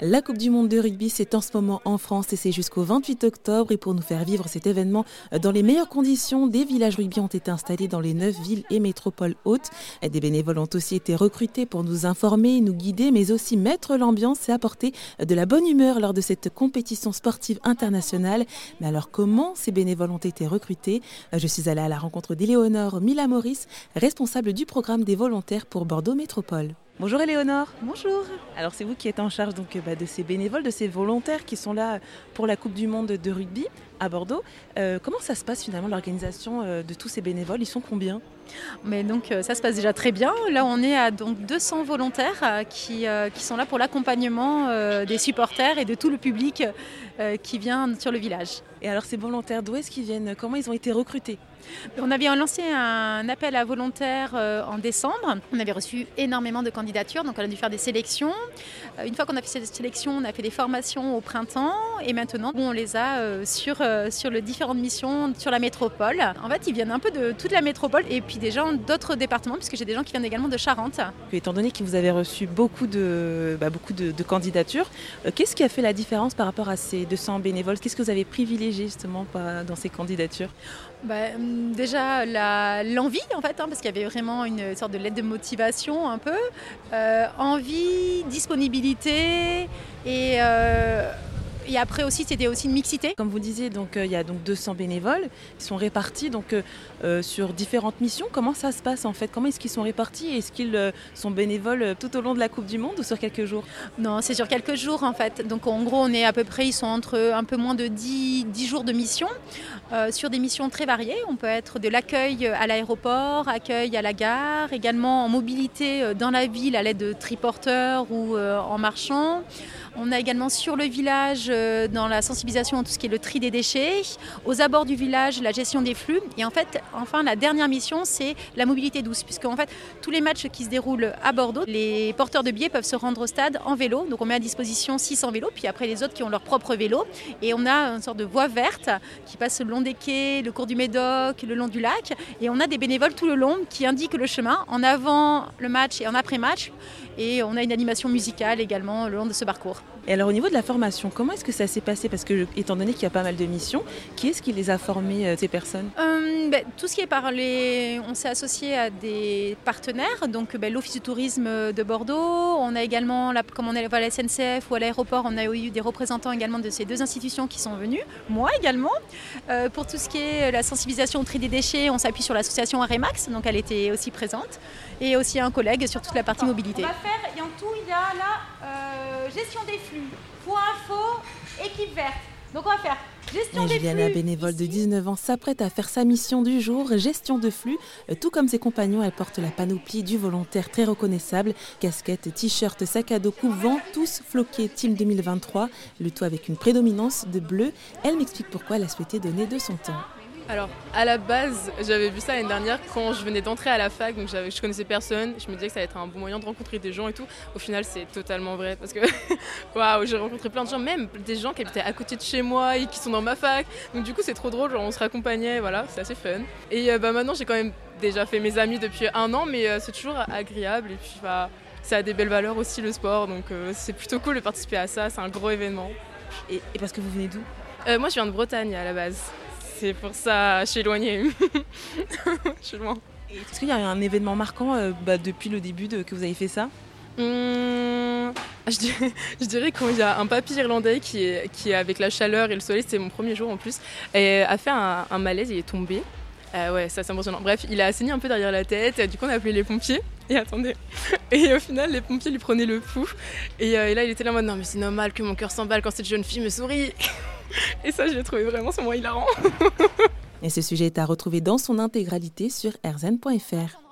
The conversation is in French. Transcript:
La Coupe du Monde de rugby, c'est en ce moment en France et c'est jusqu'au 28 octobre. Et pour nous faire vivre cet événement dans les meilleures conditions, des villages rugby ont été installés dans les neuf villes et métropoles hautes. Des bénévoles ont aussi été recrutés pour nous informer, nous guider, mais aussi mettre l'ambiance et apporter de la bonne humeur lors de cette compétition sportive internationale. Mais alors comment ces bénévoles ont été recrutés? Je suis allée à la rencontre d'Éléonore Mila-Maurice, responsable du programme des volontaires pour Bordeaux Métropole. Bonjour Éléonore. Bonjour. Alors c'est vous qui êtes en charge donc bah, de ces bénévoles, de ces volontaires qui sont là pour la Coupe du Monde de rugby à Bordeaux. Euh, comment ça se passe finalement l'organisation euh, de tous ces bénévoles? Ils sont combien? Mais donc euh, ça se passe déjà très bien. Là on est à donc 200 volontaires qui, qui sont là pour l'accompagnement des supporters et de tout le public qui vient sur le village. Et alors ces volontaires, d'où est-ce qu'ils viennent? Comment ils ont été recrutés? On avait lancé un appel à volontaires euh, en décembre. On avait reçu énormément de candidatures, donc on a dû faire des sélections. Euh, une fois qu'on a fait cette sélection, on a fait des formations au printemps et maintenant on les a euh, sur, sur les différentes missions sur la métropole. En fait, ils viennent un peu de toute la métropole et puis des gens d'autres départements, puisque j'ai des gens qui viennent également de Charente. étant donné que vous avez reçu beaucoup de, bah, beaucoup de, candidatures, qu'est-ce qui a fait la différence par rapport à ces 200 bénévoles? Qu'est-ce que vous avez privilégié justement dans ces candidatures? Bah, hum, Déjà l'envie en fait, hein, parce qu'il y avait vraiment une sorte de lettre de motivation un peu. Euh, envie, disponibilité et euh, et après aussi, c'était aussi une mixité. Comme vous disiez, donc, euh, il y a donc 200 bénévoles qui sont répartis donc, euh, euh, sur différentes missions. Comment ça se passe en fait? Comment est-ce qu'ils sont répartis? Est-ce qu'ils sont bénévoles tout au long de la Coupe du Monde ou sur quelques jours? Non, c'est sur quelques jours en fait. Donc en gros, on est à peu près, ils sont entre un peu moins de 10, 10 jours de mission sur des missions très variées. On peut être de l'accueil à l'aéroport, accueil à la gare, également en mobilité dans la ville à l'aide de triporteurs ou en marchant. On a également sur le village euh, dans la sensibilisation à tout ce qui est le tri des déchets, aux abords du village la gestion des flux. Et en fait enfin la dernière mission c'est la mobilité douce puisque en fait tous les matchs qui se déroulent à Bordeaux, les porteurs de billets peuvent se rendre au stade en vélo. Donc on met à disposition 600 vélos puis après les autres qui ont leur propre vélo. Et on a une sorte de voie verte qui passe le long des quais, le cours du Médoc, le long du lac. Et on a des bénévoles tout le long qui indiquent le chemin en avant le match et en après match et on a une animation musicale également le long de ce parcours. Et alors au niveau de la formation, comment est-ce que ça s'est passé? Parce que étant donné qu'il y a pas mal de missions, qui est-ce qui les a formées, euh, ces personnes? Euh, ben, Tout ce qui est parlé, on s'est associé à des partenaires, donc ben, l'Office du tourisme de Bordeaux, on a également, comme on est à la SNCF ou à l'aéroport, on a eu des représentants également de ces deux institutions qui sont venus, moi également. Euh, pour tout ce qui est la sensibilisation au tri des déchets, on s'appuie sur l'association Aremax, donc elle était aussi présente, et aussi un collègue sur toute la partie mobilité. On va faire, et en tout, il y a la gestion des flux Point info, équipe verte. Donc on va faire gestion des flux. la bénévole de 19 ans, s'apprête à faire sa mission du jour, gestion de flux. Euh, tout comme ses compagnons, elle porte la panoplie du volontaire très reconnaissable. Casquette, t-shirt, sac à dos, coupe-vent, tous floqués Team 2023. Le tout avec une prédominance de bleu. Elle m'explique pourquoi elle a souhaité donner de son temps. Alors, à la base, j'avais vu ça l'année dernière quand je venais d'entrer à la fac, donc je connaissais personne. Je me disais que ça allait être un bon moyen de rencontrer des gens et tout. Au final, c'est totalement vrai parce que waouh, j'ai rencontré plein de gens, même des gens qui habitaient à côté de chez moi et qui sont dans ma fac. Donc, du coup, c'est trop drôle, genre, on se raccompagnait, voilà, c'est assez fun. Et euh, bah, maintenant, j'ai quand même déjà fait mes amis depuis un an, mais euh, c'est toujours agréable et puis bah, ça a des belles valeurs aussi le sport, donc euh, c'est plutôt cool de participer à ça, c'est un gros événement. Et, et parce que vous venez d'où? Moi, je viens de Bretagne à la base c'est pour ça je suis éloignée. je suis loin. Est-ce qu'il y a un événement marquant euh, bah, depuis le début de, que vous avez fait ça? Hum, je, dirais, qu'il y a un papy irlandais qui est, qui est avec la chaleur et le soleil, c'était mon premier jour en plus, et a fait un, malaise, il est tombé. Euh, ouais, ça c'est impressionnant. Bref, il a saigné un peu derrière la tête, du coup on a appelé les pompiers. Et attendez. Et au final, les pompiers lui prenaient le pouls. Et, euh, et là, il était là en mode non, mais c'est normal que mon cœur s'emballe quand cette jeune fille me sourit. Et ça, je l'ai trouvé vraiment ce moment hilarant. Et ce sujet est à retrouver dans son intégralité sur rzn.fr.